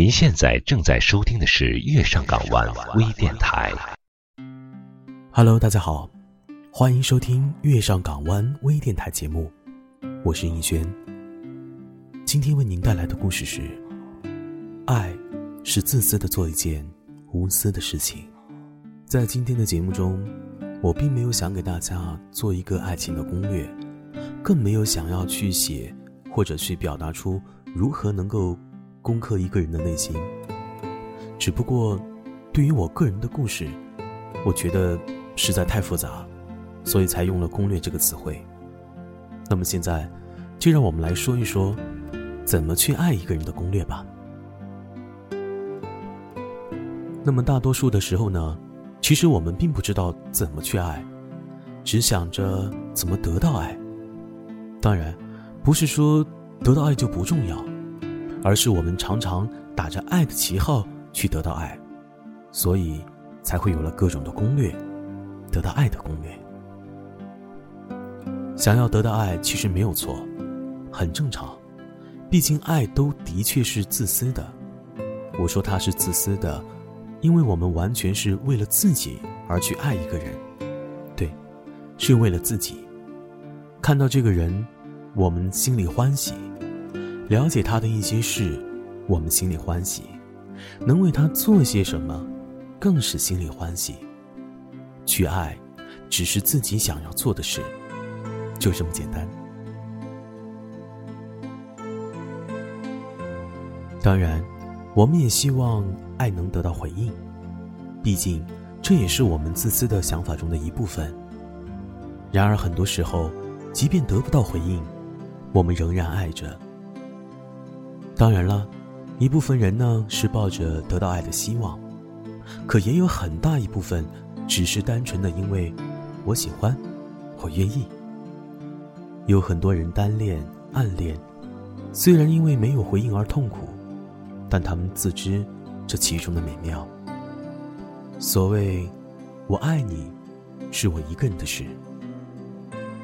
您现在正在收听的是《月上港湾》微电台。Hello，大家好，欢迎收听《月上港湾》微电台节目，我是应轩。今天为您带来的故事是：爱是自私的做一件无私的事情。在今天的节目中，我并没有想给大家做一个爱情的攻略，更没有想要去写或者去表达出如何能够。攻克一个人的内心，只不过，对于我个人的故事，我觉得实在太复杂，所以才用了“攻略”这个词汇。那么现在，就让我们来说一说，怎么去爱一个人的攻略吧。那么大多数的时候呢，其实我们并不知道怎么去爱，只想着怎么得到爱。当然，不是说得到爱就不重要。而是我们常常打着爱的旗号去得到爱，所以才会有了各种的攻略，得到爱的攻略。想要得到爱其实没有错，很正常，毕竟爱都的确是自私的。我说它是自私的，因为我们完全是为了自己而去爱一个人，对，是为了自己。看到这个人，我们心里欢喜。了解他的一些事，我们心里欢喜；能为他做些什么，更是心里欢喜。去爱，只是自己想要做的事，就这么简单。当然，我们也希望爱能得到回应，毕竟这也是我们自私的想法中的一部分。然而，很多时候，即便得不到回应，我们仍然爱着。当然了，一部分人呢是抱着得到爱的希望，可也有很大一部分只是单纯的因为我喜欢，我愿意。有很多人单恋、暗恋，虽然因为没有回应而痛苦，但他们自知这其中的美妙。所谓“我爱你”，是我一个人的事，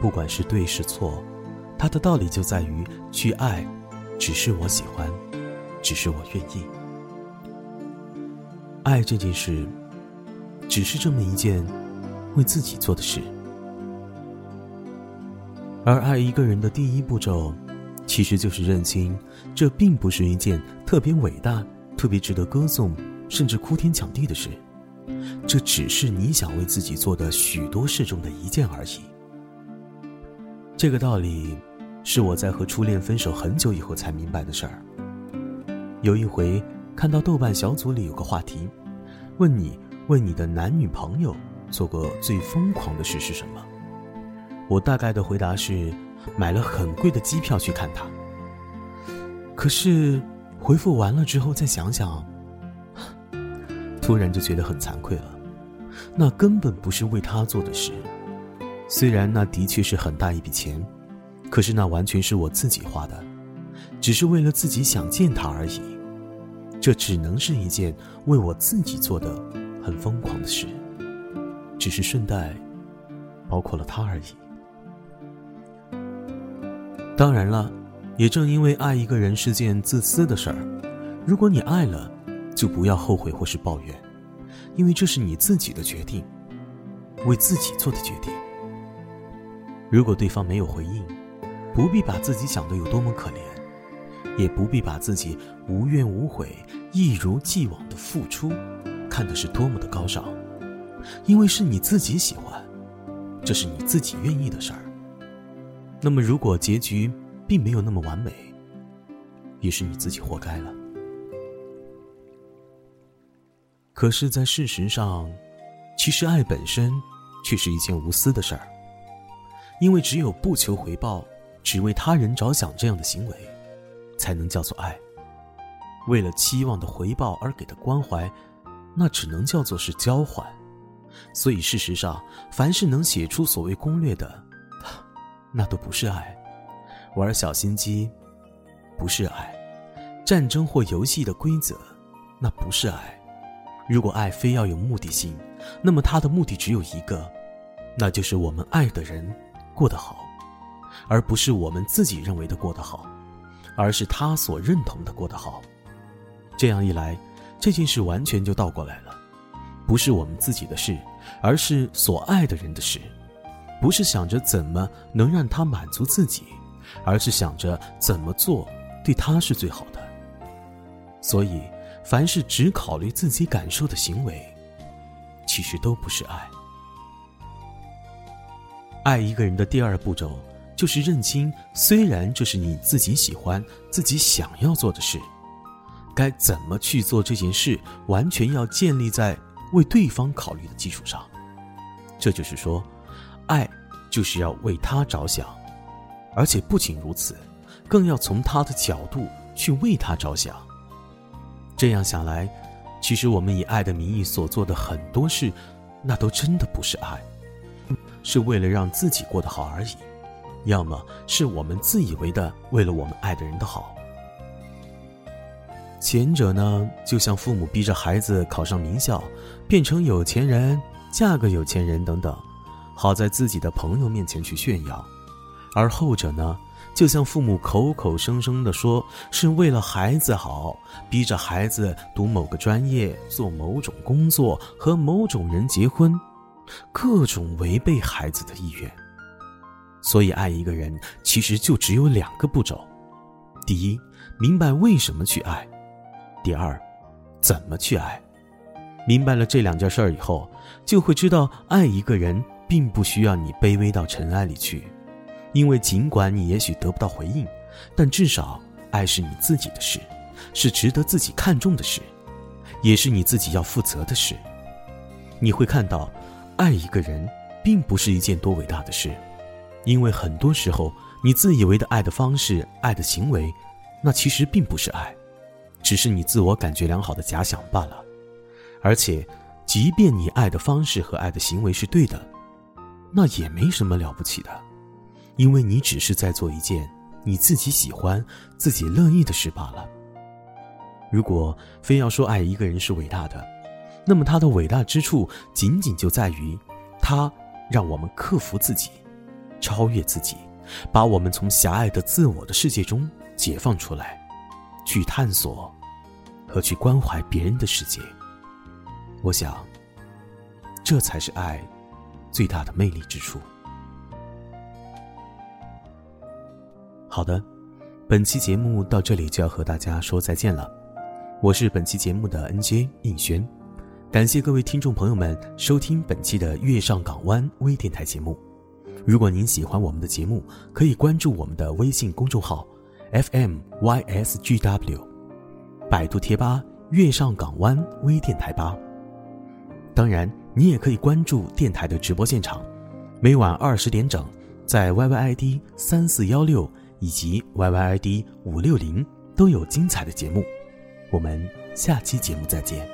不管是对是错，它的道理就在于去爱。只是我喜欢，只是我愿意。爱这件事，只是这么一件为自己做的事。而爱一个人的第一步骤，其实就是认清，这并不是一件特别伟大、特别值得歌颂，甚至哭天抢地的事。这只是你想为自己做的许多事中的一件而已。这个道理。是我在和初恋分手很久以后才明白的事儿。有一回看到豆瓣小组里有个话题，问你为你的男女朋友做过最疯狂的事是什么？我大概的回答是买了很贵的机票去看他。可是回复完了之后再想想，突然就觉得很惭愧了。那根本不是为他做的事，虽然那的确是很大一笔钱。可是那完全是我自己画的，只是为了自己想见他而已。这只能是一件为我自己做的很疯狂的事，只是顺带包括了他而已。当然了，也正因为爱一个人是件自私的事儿，如果你爱了，就不要后悔或是抱怨，因为这是你自己的决定，为自己做的决定。如果对方没有回应，不必把自己想的有多么可怜，也不必把自己无怨无悔、一如既往的付出，看的是多么的高尚，因为是你自己喜欢，这是你自己愿意的事儿。那么，如果结局并没有那么完美，也是你自己活该了。可是，在事实上，其实爱本身却是一件无私的事儿，因为只有不求回报。只为他人着想，这样的行为，才能叫做爱。为了期望的回报而给的关怀，那只能叫做是交换。所以，事实上，凡是能写出所谓攻略的，那都不是爱。玩小心机，不是爱；战争或游戏的规则，那不是爱。如果爱非要有目的性，那么它的目的只有一个，那就是我们爱的人过得好。而不是我们自己认为的过得好，而是他所认同的过得好。这样一来，这件事完全就倒过来了，不是我们自己的事，而是所爱的人的事；不是想着怎么能让他满足自己，而是想着怎么做对他是最好的。所以，凡是只考虑自己感受的行为，其实都不是爱。爱一个人的第二步骤，就是认清，虽然这是你自己喜欢、自己想要做的事，该怎么去做这件事，完全要建立在为对方考虑的基础上。这就是说，爱就是要为他着想，而且不仅如此，更要从他的角度去为他着想。这样想来，其实我们以爱的名义所做的很多事，那都真的不是爱，是为了让自己过得好而已；要么是我们自以为的为了我们爱的人的好。前者呢，就像父母逼着孩子考上名校，变成有钱人，嫁个有钱人等等，好在自己的朋友面前去炫耀；而后者呢？就像父母口口声声的说是为了孩子好，逼着孩子读某个专业、做某种工作、和某种人结婚，各种违背孩子的意愿。所以，爱一个人其实就只有两个步骤：第一，明白为什么去爱；第二，怎么去爱。明白了这两件事儿以后，就会知道爱一个人并不需要你卑微到尘埃里去。因为尽管你也许得不到回应，但至少爱是你自己的事，是值得自己看重的事，也是你自己要负责的事。你会看到，爱一个人并不是一件多伟大的事，因为很多时候你自以为的爱的方式、爱的行为，那其实并不是爱，只是你自我感觉良好的假想罢了。而且，即便你爱的方式和爱的行为是对的，那也没什么了不起的。因为你只是在做一件你自己喜欢、自己乐意的事罢了。如果非要说爱一个人是伟大的，那么他的伟大之处仅仅就在于，他让我们克服自己，超越自己，把我们从狭隘的自我的世界中解放出来，去探索和去关怀别人的世界。我想，这才是爱最大的魅力之处。好的，本期节目到这里就要和大家说再见了。我是本期节目的 NJ 应轩，感谢各位听众朋友们收听本期的月上港湾微电台节目。如果您喜欢我们的节目，可以关注我们的微信公众号 FMYSGW，百度贴吧月上港湾微电台吧。当然，你也可以关注电台的直播现场，每晚二十点整，在 YYID 三四幺六。以及 YYID 五六零都有精彩的节目，我们下期节目再见。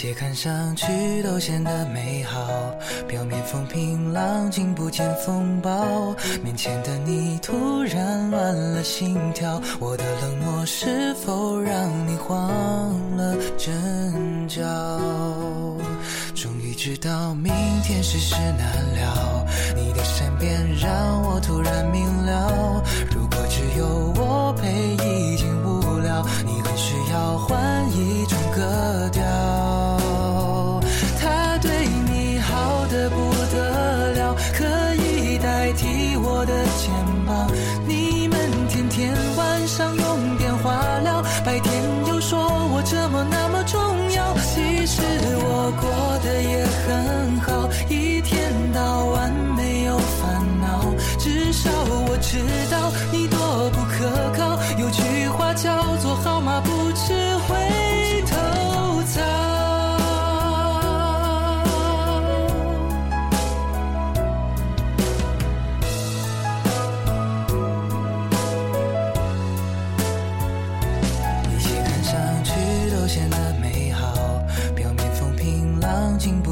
一切看上去都显得美好，表面风平浪静，不见风暴。面前的你突然乱了心跳，我的冷漠是否让你慌了阵脚？终于知道明天世事难料，你的善变让我突然明了，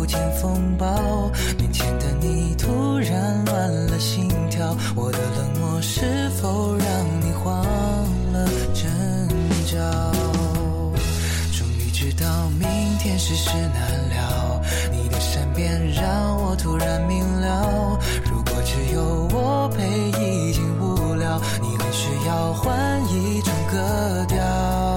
见风暴，面前的你突然乱了心跳，我的冷漠是否让你慌了阵脚？终于知道明天世事难料，你的善变让我突然明了，如果只有我陪已经无聊，你很需要换一种格调。